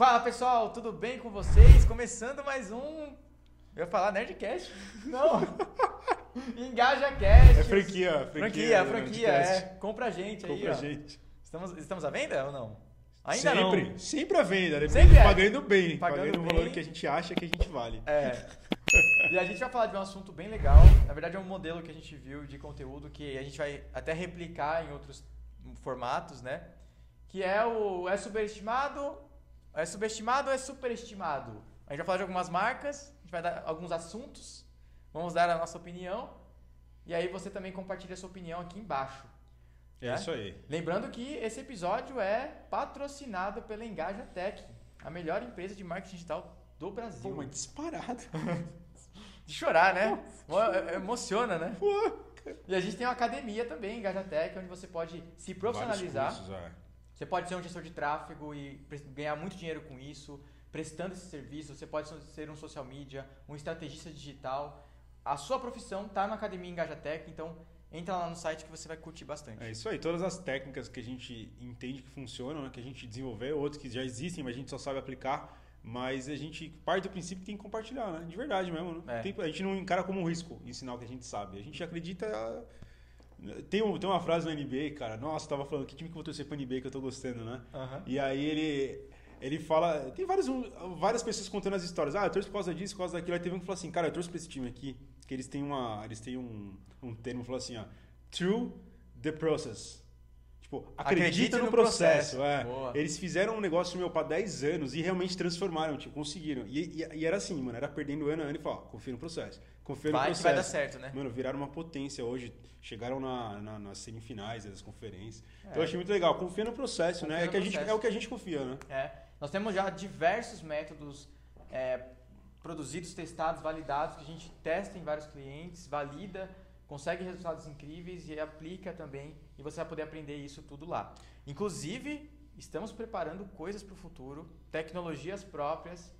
Fala pessoal, tudo bem com vocês? Começando mais um. Eu ia falar Nerdcast? Não! Engaja Cast! É franquia, franquia. Franquia, franquia, é. Compra a gente aí, Compra a gente. Estamos, estamos à venda ou não? Ainda sempre, não. sempre a venda, né? Sempre é. Pagando bem, Pagando pagando, o bem. valor que a gente acha que a gente vale. É. E a gente vai falar de um assunto bem legal. Na verdade, é um modelo que a gente viu de conteúdo que a gente vai até replicar em outros formatos, né? Que é o é subestimado, é subestimado ou é superestimado? A gente vai falar de algumas marcas, a gente vai dar alguns assuntos, vamos dar a nossa opinião. E aí você também compartilha a sua opinião aqui embaixo. É né? isso aí. Lembrando que esse episódio é patrocinado pela Engaja Tech, a melhor empresa de marketing digital do Brasil. Pô, mas disparado. De chorar, né? Mo- Emociona, né? Pô, E a gente tem uma academia também, Engajatec, onde você pode se profissionalizar. vários cursos, é. Você pode ser um gestor de tráfego e ganhar muito dinheiro com isso, prestando esse serviço. Você pode ser um social media, um estrategista digital. A sua profissão está na academia Engajatec, então entra lá no site que você vai curtir bastante. É isso aí, todas as técnicas que a gente entende que funcionam, né, que a gente desenvolveu, outras que já existem, mas a gente só sabe aplicar. Mas a gente parte do princípio que tem que compartilhar, né? De verdade mesmo, né? É. A gente não encara como um risco ensinar o que a gente sabe. A gente acredita. Tem, um- tem uma frase no NBA, cara. Nossa, tava falando que time que eu vou torcer pro NBA que eu tô gostando, né? Aham. E aí ele, ele fala. Tem várias, várias pessoas contando as histórias. Ah, eu torço por causa disso, por causa daquilo. Aí teve um que falou assim, cara, eu torço pra esse time aqui. Que eles têm uma. Eles têm um, um termo falou assim, ó. Through the process. Tipo, acredita, Acredite no, no processo. processo. é. Eles fizeram um negócio meu pra 10 anos e realmente transformaram, tipo, conseguiram. E, e- e era assim, mano, era perdendo ano a ano e falar, confia no processo. Confia no Vai que processo. vai dar certo, né? Mano, viraram uma potência hoje. Chegaram na, na- nas semifinais das conferências. Então É. eu achei muito legal. Confia no processo, Confia né? É, no que a gente, processo. é o que a gente confia, né? É. Nós temos já diversos métodos é, produzidos, testados, validados, que a gente testa em vários clientes, valida, consegue resultados incríveis e aplica também. E você vai poder aprender isso tudo lá. Inclusive, estamos preparando coisas para o futuro, tecnologias próprias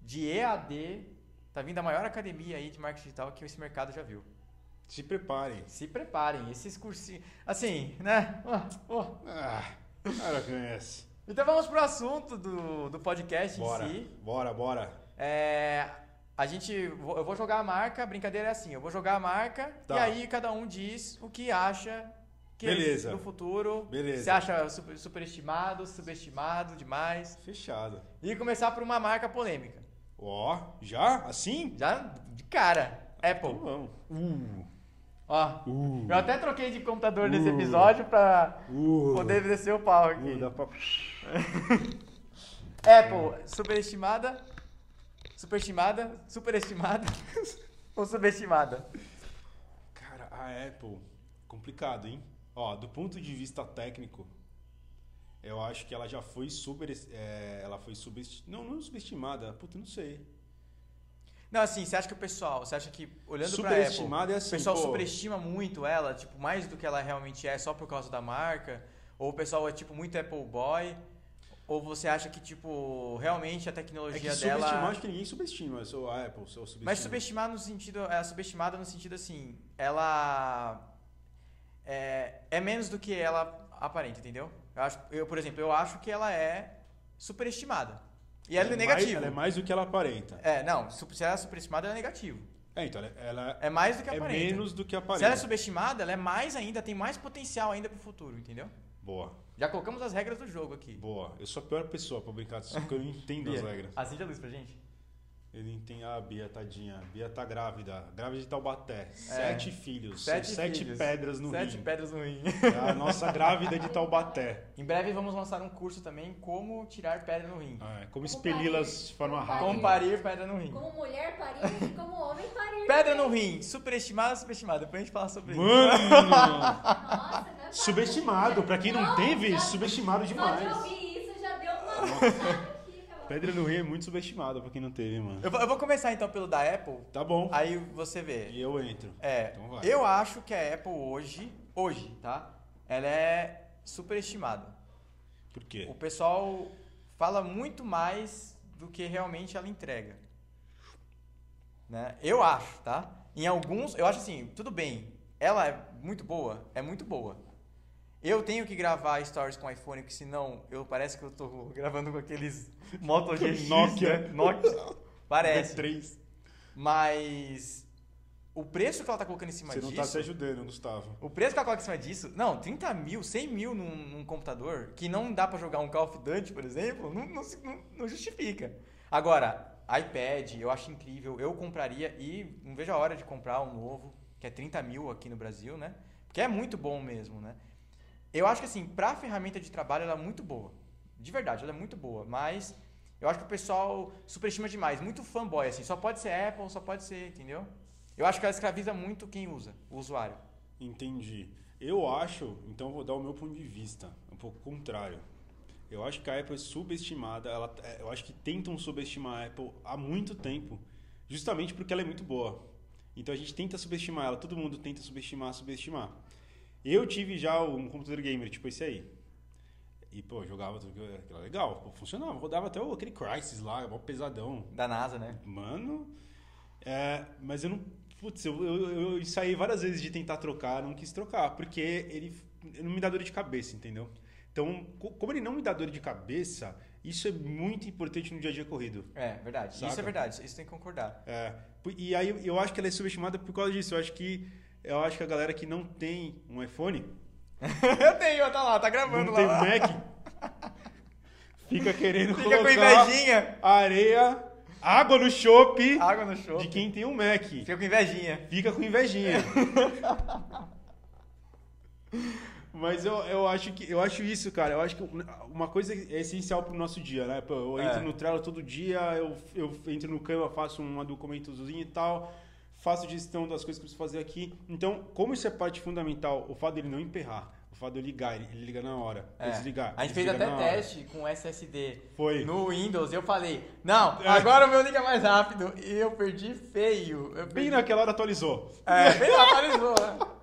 de EAD. Tá vindo a maior academia aí de marketing digital que esse mercado já viu. Se preparem. Se preparem, esses cursinhos. Assim, né? Ó, ó. Ah, cara conhece. Então vamos pro assunto do, do podcast Bora, em si. bora, bora. É, a gente, eu vou jogar a marca, a brincadeira é assim, eu vou jogar a marca Tá. e aí cada um diz o que acha que Beleza. no futuro Beleza. você acha super- superestimado, subestimado demais Fechado. e começar por uma marca polêmica. Ó, já? Assim? Já de cara, Então Apple. vamos. Uh, Ó, uh, eu até troquei de computador nesse Uh. episódio pra uh. poder descer o pau aqui. Uh, dá pra... Apple, superestimada, superestimada, superestimada ou subestimada? Cara, a Apple, complicado, hein? Ó, do ponto de vista técnico, eu acho que ela já foi super... é, ela foi subestimada... Não, não subestimada. Puta, não sei. Não, assim, você acha que o pessoal, você acha que olhando pra Apple, é assim, o pessoal pô. superestima muito ela, tipo, mais do que ela realmente é só por causa da marca? Ou o pessoal é tipo muito Apple boy? Ou você acha que tipo, realmente a É que tecnologia subestimar, dela acho que ninguém subestima. Eu sou a Apple, sou subestimado. Mas subestimar no sentido, é subestimada no sentido assim, ela é, é menos do que ela aparenta, entendeu? Eu, acho, eu, por exemplo, eu acho que ela é superestimada. E ela é, mais- negativa. ela é mais do que ela aparenta. É, não, se ela é superestimada, ela é negativo. É, então, ela, ela É mais do que é aparenta. menos do que Se ela é aparenta. subestimada, ela é mais ainda, tem mais potencial ainda pro futuro, entendeu? Boa, Já colocamos as regras do jogo aqui. boa. Eu sou a pior pessoa pra brincar disso, porque eu não entendo as Bia, regras. Acende a luz pra gente. Ele entende. Ah, Bia, tadinha. Bia tá grávida. Grávida de Taubaté. Sete filhos. É. Sete Sete, sete filhos. pedras no Sete rim. pedras no rim. É a nossa grávida de Taubaté. em breve vamos lançar um curso também, como tirar pedra no rim. É, como expeli-las de forma rápida. Como parir pedra no rim. Como mulher parir e como homem parir. Pedra no rim, superestimada ou subestimada? Depois a gente fala sobre isso. Mano! Nossa, né? Subestimado. Pra quem não teve, já- subestimado Só de demais. ouvir isso já deu uma. Pedra no rim é muito subestimado pra quem não teve, mano. Eu vou, eu vou começar então pelo da Apple, Tá bom. aí você vê. E eu entro. É, Então vai. eu acho que a Apple hoje, hoje, tá? Ela é superestimada. Por quê? O pessoal fala muito mais do que realmente ela entrega. Né? Eu acho, tá? Em alguns, eu acho assim, tudo bem. Ela é muito boa, é muito boa. Eu tenho que gravar stories com iPhone, porque senão eu parece que eu tô gravando com aqueles Moto GX, Nokia. né? Nokia. Parece. V3. Mas o preço que ela tá colocando em cima Você não disso... tá se ajudando, Gustavo. O preço que ela coloca em cima disso, não, 30 mil, 100 mil num, num computador, que não dá pra jogar um Call of Duty, por exemplo, não, não, não- não justifica. Agora, iPad, eu acho incrível, eu compraria e não vejo a hora de comprar um novo, que é 30 mil aqui no Brasil, né? Porque é muito bom mesmo, né? Eu acho que assim, pra ferramenta de trabalho ela é muito boa. De verdade, ela é muito boa, mas eu acho que o pessoal superestima demais, muito fanboy, assim, só pode ser Apple, só pode ser, entendeu? Eu acho que ela escraviza muito quem usa, o usuário. Entendi. Eu acho, então vou dar o meu ponto de vista, um pouco contrário. Eu acho que a Apple é subestimada, ela, é, eu acho que tentam subestimar a Apple há muito tempo, justamente porque ela é muito boa. Então a gente tenta subestimar ela, todo mundo tenta subestimar, subestimar. Eu tive já um computador gamer, tipo esse aí. E, pô, jogava tudo aquilo, legal, pô, funcionava, rodava até aquele Crysis lá, mó pesadão. Da NASA, né? Mano, é, mas eu não. Putz, eu, eu, eu ensaiei várias vezes de tentar trocar, não quis trocar, porque ele não me dá dor de cabeça, entendeu? Então, co- como ele não me dá dor de cabeça, isso é muito importante no dia a dia corrido. É, verdade. Isso Saca? é verdade, isso tem que concordar. É, e aí eu- eu acho que ela é subestimada por causa disso. Eu acho que eu acho que a galera que não tem um iPhone, eu tenho, tá lá, tá gravando não tem um lá. Mac, fica querendo Fica com colocar invejinha. areia, água no chopp Água no show. de quem tem um Mac. Fica com invejinha. Fica com invejinha. Mas eu, eu acho que eu acho isso, cara. Eu acho que uma coisa é essencial pro nosso dia, né? Pô, eu É. entro no Trello todo dia, eu, eu entro no Canva, faço um documentozinho e tal, faço gestão das coisas que eu preciso fazer aqui. Então, como isso é parte fundamental, o fato dele não emperrar, o fato de eu ligar, ele, ele liga na hora, É. desligar. A gente fez até na hora. teste com SSD Foi. no Windows eu falei, não, É. agora o meu liga mais rápido. E eu perdi feio. Eu Bem perdi... naquela hora atualizou. É, bem lá, atualizou, né?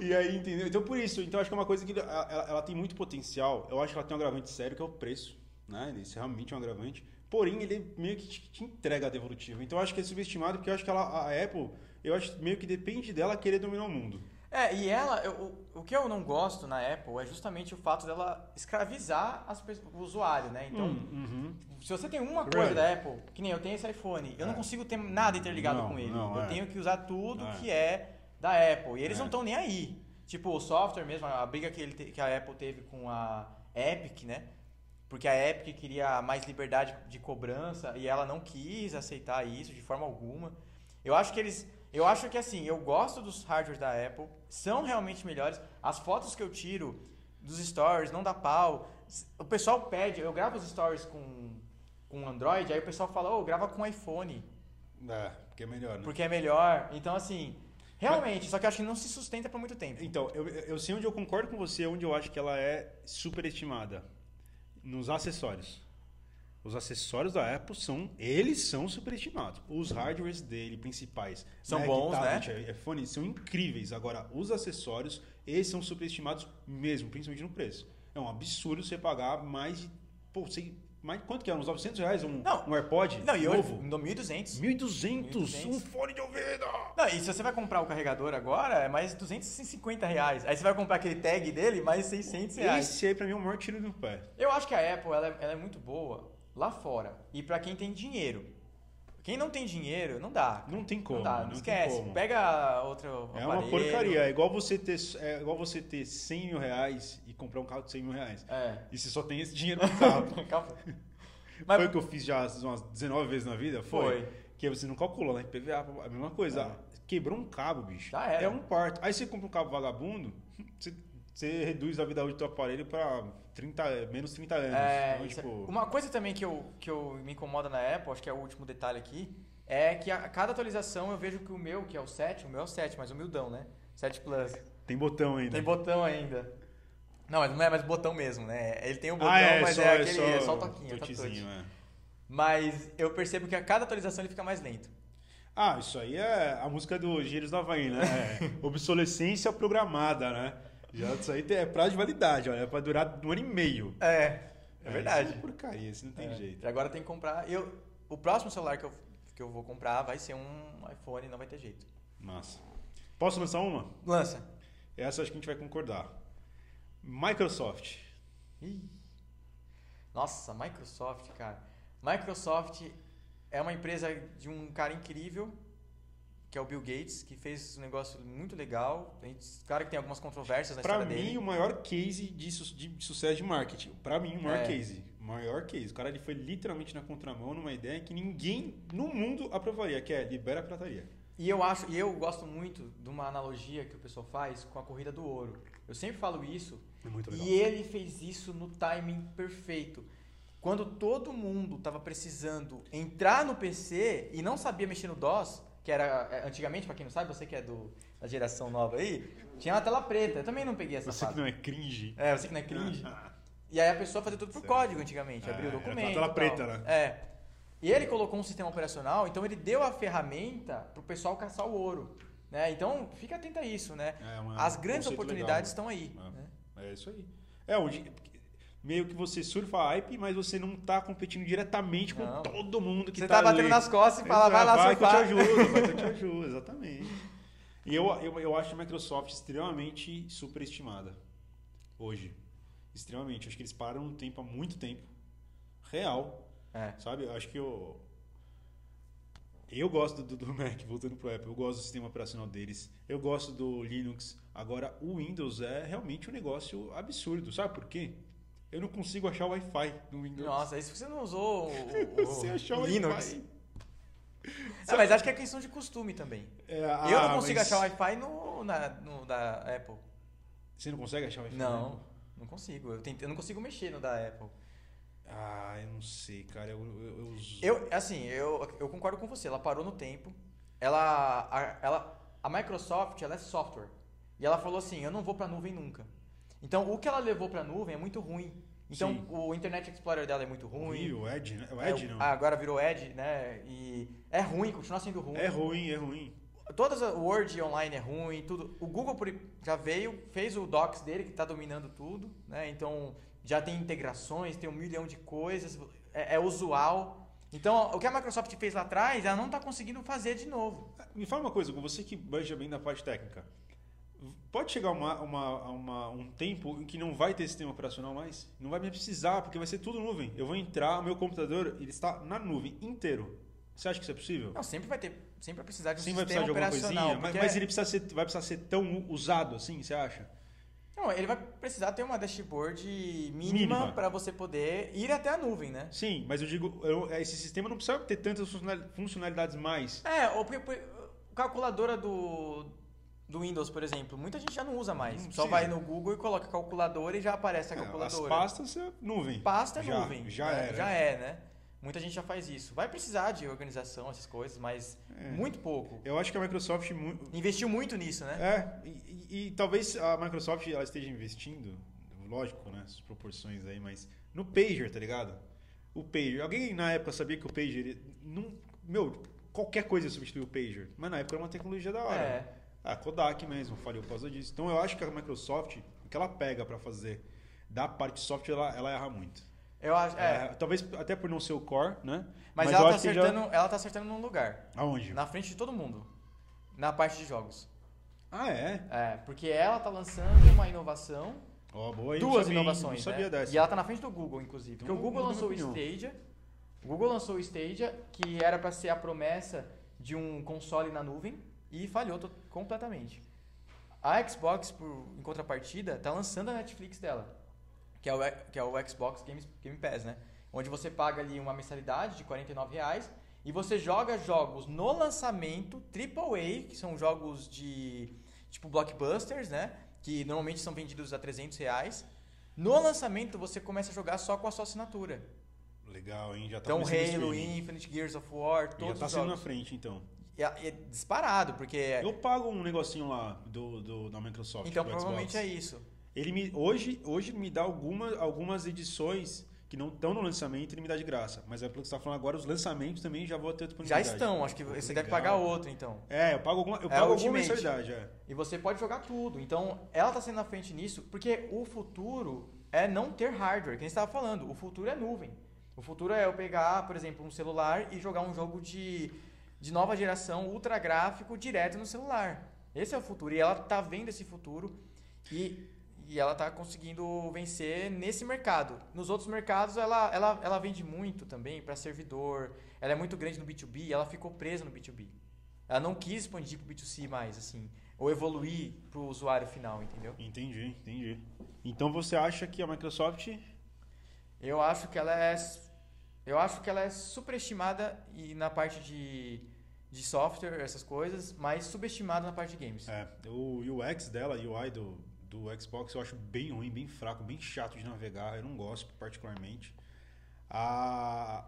E aí, entendeu? Então, por isso, então acho que é uma coisa que ela, ela- ela tem muito potencial. Eu acho que ela tem um agravante sério, que é o preço. Né? Isso realmente é um agravante. Porém, ele meio que te, entrega a devolutiva. Então, eu acho que é subestimado, porque eu acho que ela, a Apple, eu acho meio que depende dela querer dominar o mundo. É, e ela, eu- o, o que eu não gosto na Apple é justamente o fato dela escravizar as o usuário, né? Então, Uhum. se você tem uma coisa Right. da Apple, que nem eu tenho esse iPhone, eu não É. consigo ter nada interligado Não, com ele. não, eu é. tenho que usar tudo É. que é da Apple. E eles É. não estão nem aí. Tipo, o software mesmo, a briga que, ele que a Apple teve com a Epic, né? Porque a Epic queria mais liberdade de cobrança e ela não quis aceitar isso de forma alguma. Eu acho que eles. Eu acho que assim, eu gosto dos hardwares da Apple, são realmente melhores. As fotos que eu tiro dos stories não dá pau. O pessoal pede, eu gravo os stories com, com Android, aí o pessoal fala, ô, grava com iPhone, É, porque é melhor, né? porque é melhor. Então, assim, realmente, só que eu acho que não se sustenta por muito tempo. Então, eu, eu sei onde eu concordo com você, onde eu acho que ela é superestimada. Nos acessórios. Os acessórios da Apple são, eles são superestimados. Os hardwares dele principais, São Mac, bons, tablet, né? iPhone, são incríveis. Agora, os acessórios, eles são superestimados mesmo, principalmente no preço. É um absurdo você pagar mais de, pô, sei, mais, quanto que é? Uns 900 reais um, Não. um AirPod Não, e novo? no 1.200. 1.200, 1.200. um fone de ouvido! Não, e se você vai comprar o carregador agora, é mais 250 reais. Aí você vai comprar aquele tag dele, mais 600 reais. Esse aí pra mim é o maior tiro no pé. Eu acho que a Apple ela é, ela é muito boa lá fora. E pra quem tem dinheiro. Quem não tem dinheiro, não dá. Não tem como. não dá, não, tem esquece. Pega outro É uma aparelho. porcaria. É igual você ter, é igual você ter 100 mil reais comprar um carro de 100 mil reais. É. E você só tem esse dinheiro no carro. Calma. Foi Mas o que eu fiz já umas 19 vezes na vida? Foi. Foi. Que você não calcula, né? PVA, a mesma coisa. É. Quebrou um cabo, bicho. Já era. É um parto. Aí você compra um cabo vagabundo, você, você reduz a vida útil do teu aparelho pra 30, menos 30 anos. É, então, é- tipo, Uma coisa também que eu, que eu me incomoda na Apple, acho que é o último detalhe aqui, é que a cada atualização eu vejo que o meu, que é o 7, o meu é o 7, mas humildão, né? 7 Plus. tem botão ainda. Tem botão ainda. Não, mas não é mais botão mesmo, né? Ele tem o botão, ah, é, mas só, é aquele, é só o o toquinho, é só touchzinho, é. Mas eu percebo que a cada atualização ele fica mais lento. Ah, isso aí é a música do Gêneros do Havaí, né? É obsolescência programada, né? Já isso aí é prazo de validade, olha, é pra durar um ano e meio. É, é verdade. Isso é porcaria, isso não tem É. jeito. E agora tem que comprar. Eu, o próximo celular que eu, que eu vou comprar vai ser um iPhone, não vai ter jeito. Massa. Posso lançar uma? Lança. Essa acho que a gente vai concordar. Microsoft. Ih. Nossa, Microsoft, cara. Microsoft é uma empresa de um cara incrível, que é o Bill Gates, que fez um negócio muito legal. Claro que tem algumas controvérsias na Pra história mim, dele. o maior case de, su- de sucesso de marketing. Pra mim, o maior É. case. O maior case. O cara ele foi literalmente na contramão numa ideia que ninguém no mundo aprovaria, que é libera a pirataria. E eu acho, e eu gosto muito de uma analogia que o pessoal faz com a corrida do ouro. Eu sempre falo isso, muito legal. e ele fez isso no timing perfeito. Quando todo mundo tava precisando entrar no PC e não sabia mexer no DOS, que era é, antigamente, pra quem não sabe, você que é do, da geração nova aí, tinha uma tela preta. Eu também não peguei essa Você que fase. não é cringe. É, você que não é cringe. E aí a pessoa fazia tudo por código antigamente, É, abria o era documento. aquela e tela preta, né? É. E ele colocou um sistema operacional, então ele deu a ferramenta pro pessoal caçar o ouro. Né? Então, fica atento a isso, né? É uma- As grandes oportunidades legal, estão aí. É. né? É isso aí. É, onde meio que você surfa a hype, mas você não tá competindo diretamente com Não. todo mundo que Você tá tá batendo ali. nas costas e fala, vai lá vai que eu te surfar. ajudo, vai que eu te ajudo, exatamente. E eu, eu, eu acho a Microsoft extremamente superestimada hoje. Extremamente. Acho que eles pararam no tempo há muito tempo. Real. É. Sabe? Eu acho que eu. Eu gosto do, do Mac, voltando pro Apple. Eu gosto do sistema operacional deles. Eu gosto do Linux. Agora, o Windows é realmente um negócio absurdo. Sabe por quê? Eu não consigo achar o Wi-Fi no Windows. Nossa, isso você não usou o, o Você achou o Linux. Wi-Fi? Ah, mas acho que é questão de costume também. É, eu ah, não consigo mas achar o Wi-Fi no, na, no da Apple. Você não consegue achar o Wi-Fi? Não, não consigo. Eu, tentei, eu não consigo mexer no da Apple. Ah, eu não sei, cara. Eu, eu, eu Eu, assim, eu, eu concordo com você. Ela parou no tempo. Ela, a, ela, a Microsoft, ela é software. E ela falou assim, eu não vou pra nuvem nunca. Então, o que ela levou pra nuvem é muito ruim. Então, Sim. o Internet Explorer dela é muito ruim. O Edge, né? O É, Edge não. ah, agora virou Edge, né? E é ruim, continua sendo ruim. É ruim, é ruim. Todas o Word online é ruim, tudo. O Google já veio, fez o Docs dele que está dominando tudo, né? Então já tem integrações, tem um milhão de coisas, é, é usual. Então o que a Microsoft fez lá atrás, ela não está conseguindo fazer de novo. Me fala uma coisa, com você que manja bem da parte técnica. Pode chegar uma, uma, uma- um tempo em que não vai ter sistema operacional mais? Não vai mais precisar, porque vai ser tudo nuvem. Eu vou entrar, o meu computador ele está na nuvem inteiro. Você acha que isso é possível? Não, sempre vai ter, sempre vai precisar de um vai sistema precisar de alguma operacional. coisinha, mas, mas ele precisa ser, vai precisar ser tão usado assim, você acha? Não, ele vai precisar ter uma dashboard mínima Mínima. para você poder ir até a nuvem, né? Sim, mas eu digo, eu- esse sistema não precisa ter tantas funcionali- funcionalidades mais. É, ou porque- calculadora do, do Windows, por exemplo, muita gente já não usa mais. Não Só vai no Google e coloca calculadora e já aparece a É, As calculadora. pastas é nuvem. Pasta é Já- nuvem. Já né? era. Já é, né? Muita gente já faz isso. Vai precisar de organização, essas coisas, mas É. muito pouco. Eu acho que a Microsoft mu- Investiu muito nisso, né? É, e, e- e talvez a Microsoft ela esteja investindo, lógico, né, as proporções aí, mas no pager, tá ligado? O pager. Alguém na época sabia que o pager ele não, meu, qualquer coisa substituiu o pager, mas na época era uma tecnologia da hora. É. A Kodak mesmo falhou por causa disso. Então eu acho que a Microsoft, o que ela pega pra fazer da parte software, ela, ela erra muito. Eu acho. É. É, talvez até por não ser o core, né? Mas, eu ela, tá que já- acertando, ela tá acertando num lugar. Aonde? Na frente de todo mundo. Na parte de jogos. Ah, é? É, porque ela tá lançando uma inovação. Ó, boa, hein? Não duas sabia, inovações. Não sabia né? dessa. E ela tá na frente do Google, inclusive. Porque Então, o Google lançou o. Stadia. O Google lançou o Stadia, que era para ser a promessa de um console na nuvem, e falhou completamente. A Xbox, por, em contrapartida, tá lançando a Netflix dela, que é o, que é o Xbox Game, Game Pass, né? Onde você paga ali uma mensalidade de 49 reais e você joga jogos no lançamento AAA, que são jogos de tipo blockbusters, né? Que normalmente são vendidos a 300 reais. No lançamento você começa a jogar só com a sua assinatura. Legal, hein? Já tá Então Halo. Infinite, Gears of War, Já todos tá os saindo na frente, então. É, é disparado, porque Eu pago um negocinho lá do, do, da Microsoft. então provavelmente Xbox. é isso. Ele me, hoje, hoje me dá alguma, algumas edições que não estão no lançamento, ele me dá de graça. Mas é pelo que você está falando agora, os lançamentos também já vou ter Já disponibilidade. estão, acho que você deve Legal. pagar outro então. É, eu pago alguma, eu É pago alguma mensalidade, é. E você pode jogar tudo. Então, ela está sendo na frente nisso, porque o futuro é não ter hardware, que estava falando. O futuro é nuvem. O futuro é eu pegar, por exemplo, um celular e jogar um jogo de, de nova geração, ultra gráfico, direto no celular. Esse é o futuro. E ela tá vendo esse futuro. E, e ela tá conseguindo vencer nesse mercado. Nos outros mercados, ela, ela, ela vende muito também para servidor. Ela é muito grande no B2B, ela ficou presa no B2B. Ela não quis expandir pro B2C mais, assim, ou evoluir pro usuário final, entendeu? Entendi, entendi. Então você acha que a Microsoft Eu acho que ela é eu acho que ela é superestimada e na parte de, de software, essas coisas, mas subestimada na parte de games. É, o UX dela, UI do, do Xbox, eu acho bem ruim, bem fraco, bem chato de navegar. Eu não gosto particularmente. A,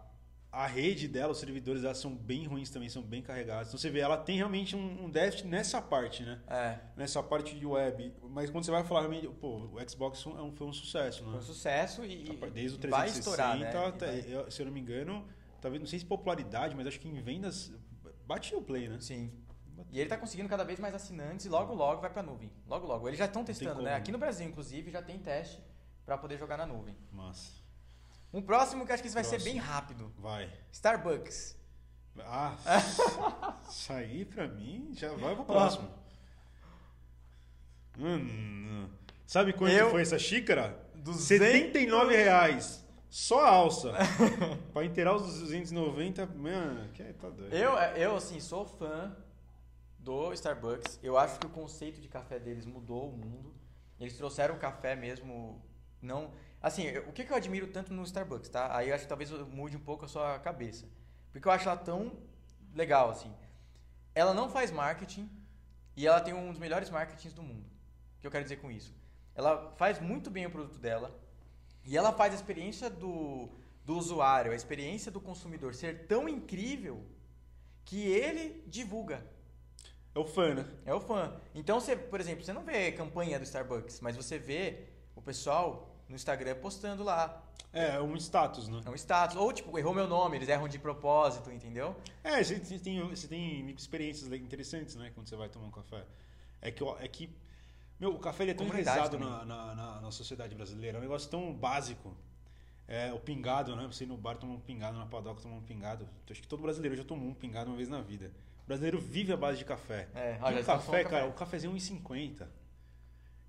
a rede dela, os servidores dela são bem ruins também, são bem carregados. Então você vê, ela tem realmente um, um déficit nessa parte, né? É. Nessa parte de web. Mas quando você vai falar realmente, pô, o Xbox foi um, foi um sucesso, né? Foi um sucesso e, Desde o 360, vai estourar, né? até- vai- se eu não me engano, talvez, não sei se popularidade, mas acho que em vendas batia o play, né? Sim. E ele tá conseguindo cada vez mais assinantes e logo logo vai pra nuvem. Logo logo. Eles já estão testando, né? Aqui no Brasil, inclusive, já tem teste pra poder jogar na nuvem. Massa. Um próximo que acho que isso vai ser Próximo. bem rápido. Vai. Starbucks. Ah, isso aí pra mim já vai pro próximo. Hum, sabe quanto Eu- foi essa xícara? 200 79 reais. Só a alça. pra inteirar os 290, mano, que tá doido. Eu, eu, assim, sou fã do Starbucks. Eu acho que o conceito de café deles mudou o mundo. Eles trouxeram o café mesmo. Não. Assim, eu- o que, que eu admiro tanto no Starbucks, tá? Aí eu acho que talvez mude um pouco a sua cabeça. Porque eu acho ela tão legal, assim. Ela não faz marketing e ela tem um dos melhores marketings do mundo. O que eu quero dizer com isso? Ela faz muito bem o produto dela e ela faz a experiência do, do usuário, a experiência do consumidor ser tão incrível que ele divulga. É o fã, né? É o fã. Então, você, por exemplo, você não vê campanha do Starbucks, mas você vê o pessoal no Instagram postando lá. É, é um status, né? É um status. Ou, tipo, errou meu nome, eles erram de propósito, entendeu? É, você, tem, você tem experiências interessantes, né? Quando você vai tomar um café. É que, é que meu, o café é tão enraizado na, na, na, na sociedade brasileira. É um negócio tão básico. É, o pingado, né? Você ir no bar tomar um pingado, na padoca tomar um pingado. Acho que todo brasileiro já tomou um pingado uma vez na vida. O brasileiro vive à base de café. É, E ó, já o café, cara, café. o cafezinho é 1,50.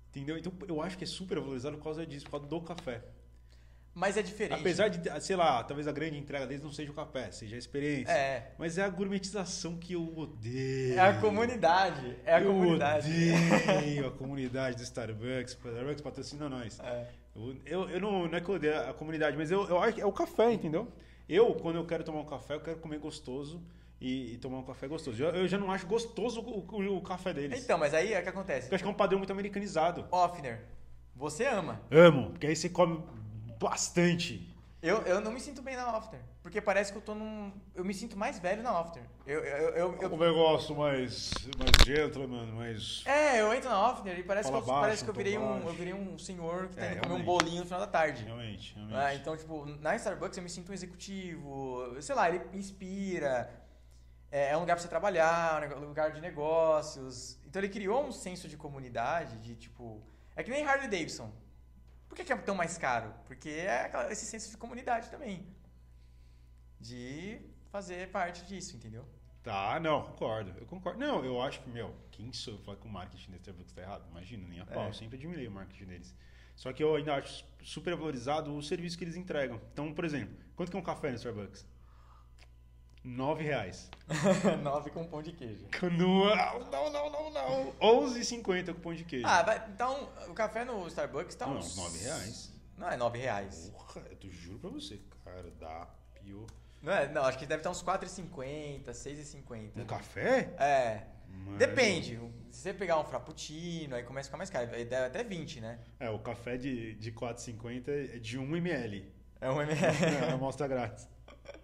Entendeu? Então eu acho que é super valorizado por causa disso, por causa do café. Mas é diferente. Apesar de, sei lá, talvez a grande entrega deles não seja o café, seja a experiência. É. Mas é a gourmetização que eu odeio. É a comunidade. É a eu comunidade. odeio a comunidade do Starbucks. O Starbucks patrocina nós. É. Eu, eu, eu não, não é que eu odeio a comunidade, mas eu, eu acho que é o café, entendeu? Eu, quando eu quero tomar um café, eu quero comer gostoso e, e tomar um café gostoso. Eu, eu já não acho gostoso o, o- o café deles. Então, mas aí é o que acontece. Porque eu acho que é um padrão muito americanizado. Offner, você ama. Amo, porque aí você come bastante. Eu, eu não me sinto bem na Offner. Porque parece que eu tô num. Eu me sinto mais velho na Offner. Eu, eu, eu, eu- Um negócio mais, mais gentleman, mais... É, eu entro na Offner e parece, que eu, baixo, parece que eu virei um. baixo. Eu virei um senhor que tá É, indo comer um bolinho no final da tarde. Realmente, realmente. Ah, então, tipo, na Starbucks eu me sinto um executivo, sei lá, ele inspira, é, é um lugar pra você trabalhar, um lugar de negócios. Então ele criou um senso de comunidade, de tipo. É que nem Harley Davidson. Por que, que é tão mais caro? Porque é esse senso de comunidade também. De fazer parte disso, entendeu? Tá, não, concordo. Eu concordo. Não, eu acho que, meu, quem sou eu falar que o marketing da Starbucks tá errado? Imagina, nem a pau. É. Eu sempre admirei o marketing deles. Só que eu ainda acho super valorizado o serviço que eles entregam. Então, por exemplo, quanto que é um café no Starbucks? Nove reais. Nove com pão de queijo. Não, não, não, não, não. 11,50 com pão de queijo. Ah, vai- então o café no Starbucks tá Não, uns. nove reais. Não é nove reais. Porra, eu te juro pra você, cara, dá pio. Não, é, não, acho que deve estar uns 4,50, 6,50. Um café? É. Mano. Depende. Se você pegar um frappuccino, aí começa a ficar mais caro. Aí deve até 20, né? É, o café de, de 4,50 é de 1 ml. É um ml. É, amostra grátis.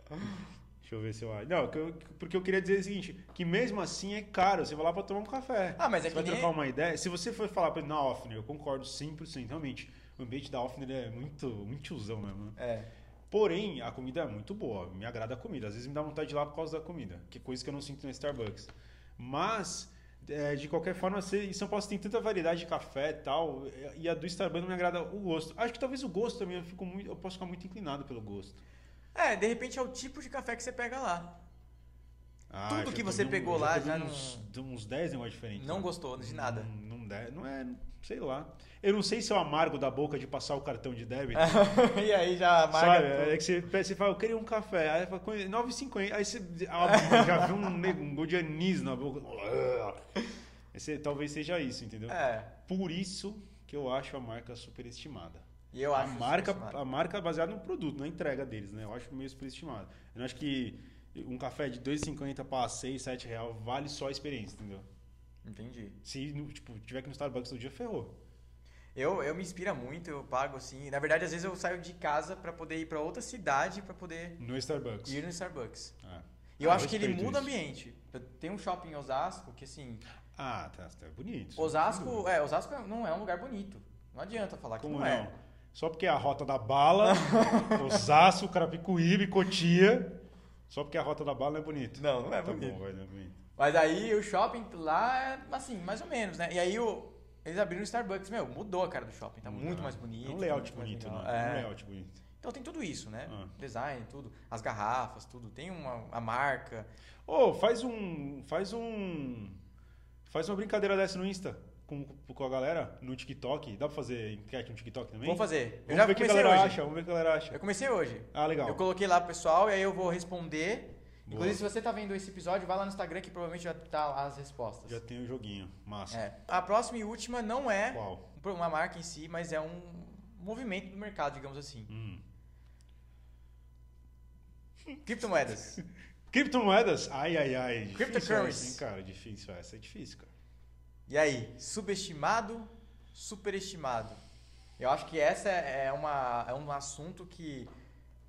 Deixa eu ver se eu acho. Não, porque eu queria dizer o seguinte, que mesmo assim é caro, você vai lá pra tomar um café. Ah, mas é você que vai nem- trocar uma ideia. Se você for falar pra ele na Offner, eu concordo 100%, realmente. O ambiente da Offner é muito, muito tiozão mesmo. né? É. Porém, a comida é muito boa, me agrada a comida. Às vezes me dá vontade de ir lá por causa da comida, que é coisa que eu não sinto no Starbucks. Mas, é, de qualquer forma, em São Paulo tem tanta variedade de café e tal, e a do Starbucks não me agrada o gosto. Acho que talvez o gosto também, eu, fico muito, eu posso ficar muito inclinado pelo gosto. É, de repente é o tipo de café que você pega lá. Ah, Tudo que você um- pegou eu lá já não- uns, de uns 10 negócios diferentes. Não né? gostou de nada. Não, não, dá- não é, sei lá. Eu não sei se é o amargo da boca de passar o cartão de débito. e aí já marca. Sabe? tudo. É que você, você fala, eu queria um café. Aí fala, 9,50. Aí você ah, já viu um, nego- um gol de anis na boca. Esse, talvez seja isso, entendeu? É. Por isso que eu acho a marca superestimada. E eu A acho marca, superestimado. a marca é baseada no produto, na entrega deles, né? Eu acho meio superestimada. Eu não acho que um café de 2,50 para 6, 7 real vale só a experiência, entendeu? Entendi. Se tipo, tiver que no Starbucks no dia, ferrou. Eu, eu me inspira muito, eu pago assim. Na verdade, às vezes eu saio de casa pra poder ir pra outra cidade pra poder No Starbucks. ir no Starbucks. Ah. E eu Ah, acho que ele muda o ambiente. Tenho um shopping em Osasco que assim, Ah, tá, tá bonito. Osasco, é, Osasco não é um lugar bonito. Não adianta falar que Como não, não? é. Só porque é a rota da bala, Osasco, Carapicuíba, Cotia. Só porque a rota da bala não é bonito. Não, não é Tá bonito. bom, vai, não é bonito. Mas aí o shopping lá é assim, mais ou menos, né? E aí o, eles abriram o Starbucks, meu, mudou a cara do shopping, tá muito né? mais bonito. É um layout bonito, né? É um layout bonito. Então tem tudo isso, né? Ah. Design, tudo. As garrafas, tudo. Tem uma a marca. Ô, faz um. Faz um. Faz uma brincadeira dessa no Insta com, com a galera, no TikTok. Dá pra fazer enquete no TikTok também? Vou fazer. Eu Vamos já ver o que a galera hoje. acha. Vamos ver o que a galera acha. Eu comecei hoje. Ah, legal. Eu coloquei lá pro pessoal e aí eu vou responder. Boa. Inclusive, se você tá vendo esse episódio, vai lá no Instagram que provavelmente já tá lá as respostas. Já tem o joguinho. Massa. É. A próxima e última não é Qual? uma marca em si, mas é um movimento do mercado, digamos assim. Hum. Criptomoedas. Criptomoedas? Ai, ai, ai. Hein, cara? Difícil essa. É difícil, cara. E aí, subestimado, superestimado? Eu acho que essa é, uma, é um assunto que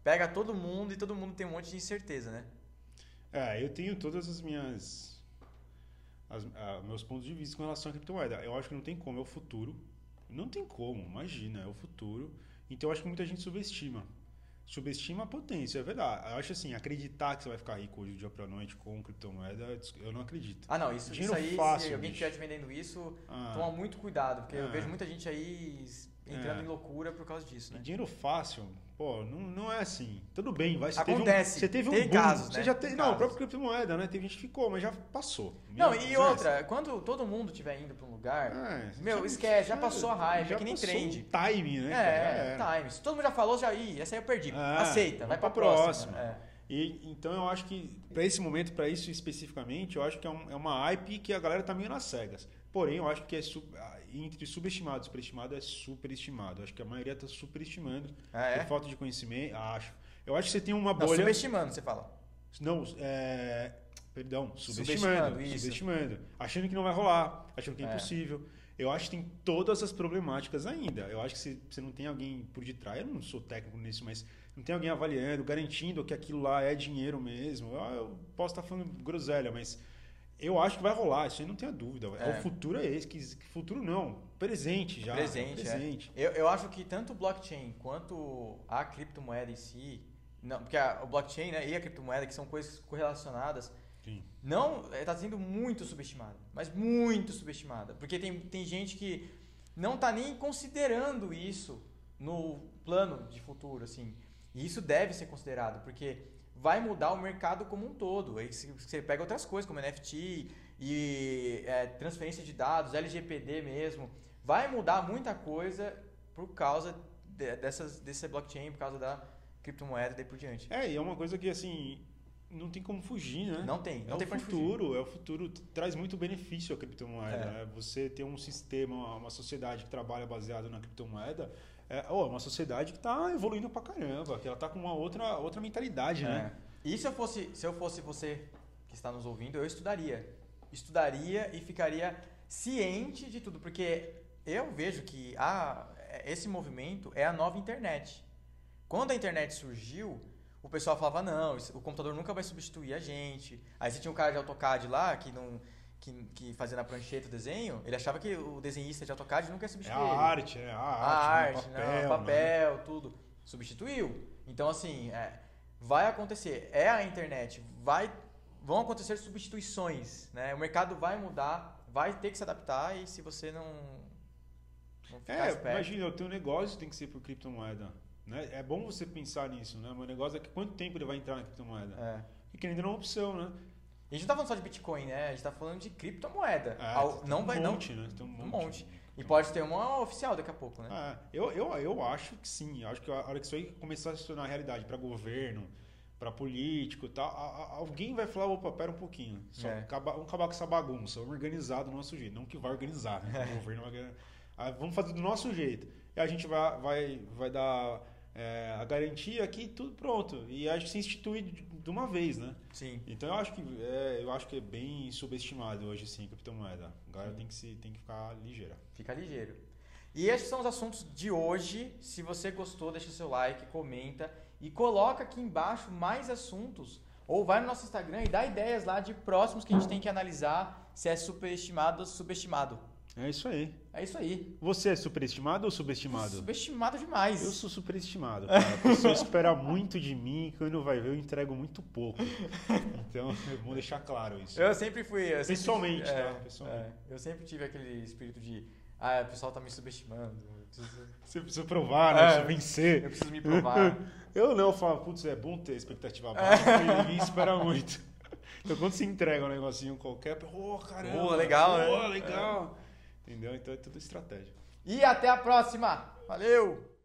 pega todo mundo e todo mundo tem um monte de incerteza, né? É, eu tenho todas as minhas. as- ah, meus pontos de vista com relação à criptomoeda. Eu acho que não tem como, é o futuro. Não tem como, imagina, é o futuro. Então eu acho que muita gente subestima. Subestima a potência, é verdade. Eu acho assim, acreditar que você vai ficar rico hoje do dia pra noite com criptomoeda, eu não acredito. Ah, não, isso, isso aí, se fácil, alguém bicho. estiver te vendendo isso, Ah, toma muito cuidado, porque eu É. vejo muita gente aí entrando É. em loucura por causa disso, e né? dinheiro fácil, pô, não, não é assim. Tudo bem, vai. Você Acontece, Teve um, você teve um tem boom, casos, você né? já Tem teve, não, casos. a própria criptomoeda, né? Teve gente que ficou, mas já passou. Não, e outra, quando todo mundo estiver indo pra um lugar, É, Meu, já- esquece, já passou a raiva, já é que nem trend. o time, né? cara? Já é, era. time. Se todo mundo já falou, já ih, essa aí eu perdi. É, Aceita, vai pra próxima. próxima. É. E, então eu acho que, para esse momento, para isso especificamente, eu acho que é, um- é uma hype que a galera tá meio nas cegas. Porém, eu acho que é su- ah, entre subestimado e superestimado é superestimado. Eu acho que a maioria tá superestimando Ah, é? por falta de conhecimento. Acho. Eu acho que você tem uma Não, bolha. subestimando, você fala. Não, é. Perdão, Subestimando, subestimando. Subestimando. Achando que não vai rolar, achando que é, É. impossível. Eu acho que tem todas as problemáticas ainda. Eu acho que se você não tem alguém por detrás, eu não sou técnico nisso, mas não tem alguém avaliando, garantindo que aquilo lá é dinheiro mesmo. Eu, eu posso estar falando groselha, mas eu acho que vai rolar, isso aí não tenha dúvida. É. É. O futuro é esse, que, futuro não. Presente já. Presente, é é. presente. Eu, eu acho que tanto o blockchain quanto a criptomoeda em si, não, porque a, o blockchain né, e a criptomoeda, que são coisas correlacionadas, Sim. não está sendo muito subestimada, mas muito subestimada, porque tem, tem gente que não está nem considerando isso no plano de futuro, assim. E isso deve ser considerado, porque vai mudar o mercado como um todo. Aí você pega outras coisas como NFT e é, transferência de dados, LGPD mesmo, vai mudar muita coisa por causa de- dessas desse blockchain, por causa da criptomoeda e daí por diante. É, e é uma coisa que assim. Não tem como fugir, né? Não tem, não é tem o futuro, é o futuro, traz muito benefício a criptomoeda. É. né? Você ter um sistema, uma sociedade que trabalha baseado na criptomoeda, é oh, uma sociedade que está evoluindo pra caramba, que ela tá com uma outra, outra mentalidade, né? É. E se eu fosse, se eu fosse você que está nos ouvindo, eu estudaria. Estudaria e ficaria ciente de tudo, porque eu vejo que a, esse movimento é a nova internet. Quando a internet surgiu, o pessoal falava, não, o computador nunca vai substituir a gente. Aí você tinha um cara de AutoCAD lá, que não... Que, que fazia na prancheta o desenho, ele achava que o desenhista de AutoCAD nunca ia É substituir a ele arte, né? A a arte, arte, né? né? papel, o papel, tudo. Substituiu. Então, assim, é, vai acontecer. É a internet. Vai, vão acontecer substituições. Né? O mercado vai mudar, vai ter que se adaptar e se você não, não É, esperto... imagina, o teu negócio tem que ser por criptomoeda. Né? É bom você pensar nisso, né? O meu negócio é que quanto tempo ele vai entrar na criptomoeda? É. Porque ainda não é uma opção, né? E a gente não tá falando só de Bitcoin, né? A gente tá falando de criptomoeda. É, Al- não um vai, monte, não. né? Tem um Um monte. monte. E pode ter uma oficial daqui a pouco, né? É, eu, eu, eu acho que sim. Eu acho que a hora que isso aí começar a se tornar realidade para governo, para político e tal, a- a- alguém vai falar, opa, pera um pouquinho. Só É. acabar, vamos acabar com essa bagunça. Vamos organizar do nosso jeito. Não que vai organizar, né? O governo vai... Ah, Vamos fazer do nosso jeito. E a gente vai, vai, vai dar é, a garantia aqui, tudo pronto. E acho que se institui de uma vez, né? Sim. Então eu acho que é, eu acho que é bem subestimado hoje sim criptomoeda. A galera tem que, se, tem que ficar ligeira. Fica ligeiro. E esses são os assuntos de hoje. Se você gostou, deixa seu like, comenta e coloca aqui embaixo mais assuntos. Ou vai no nosso Instagram e dá ideias lá de próximos que a gente tem que analisar se é superestimado ou subestimado. É isso aí. É isso aí. Você é superestimado ou subestimado? Subestimado demais. Eu sou superestimado, cara. A pessoa espera muito de mim, quando vai ver eu entrego muito pouco. Então, é bom deixar claro isso. Eu sempre fui. eu sempre- Pessoalmente, é, tá? Pessoalmente. é. eu sempre tive aquele espírito de. Ah, o pessoal tá me subestimando. Eu preciso, Você precisa provar, né? É. Eu vencer. preciso me provar. Eu não, eu falo, putz, é bom ter expectativa baixa, porque ninguém espera muito. Então quando você entrega um negocinho qualquer, ô caramba, Pô, legal, né? pô, legal. Entendeu? Então é tudo estratégia. E até a próxima. Valeu!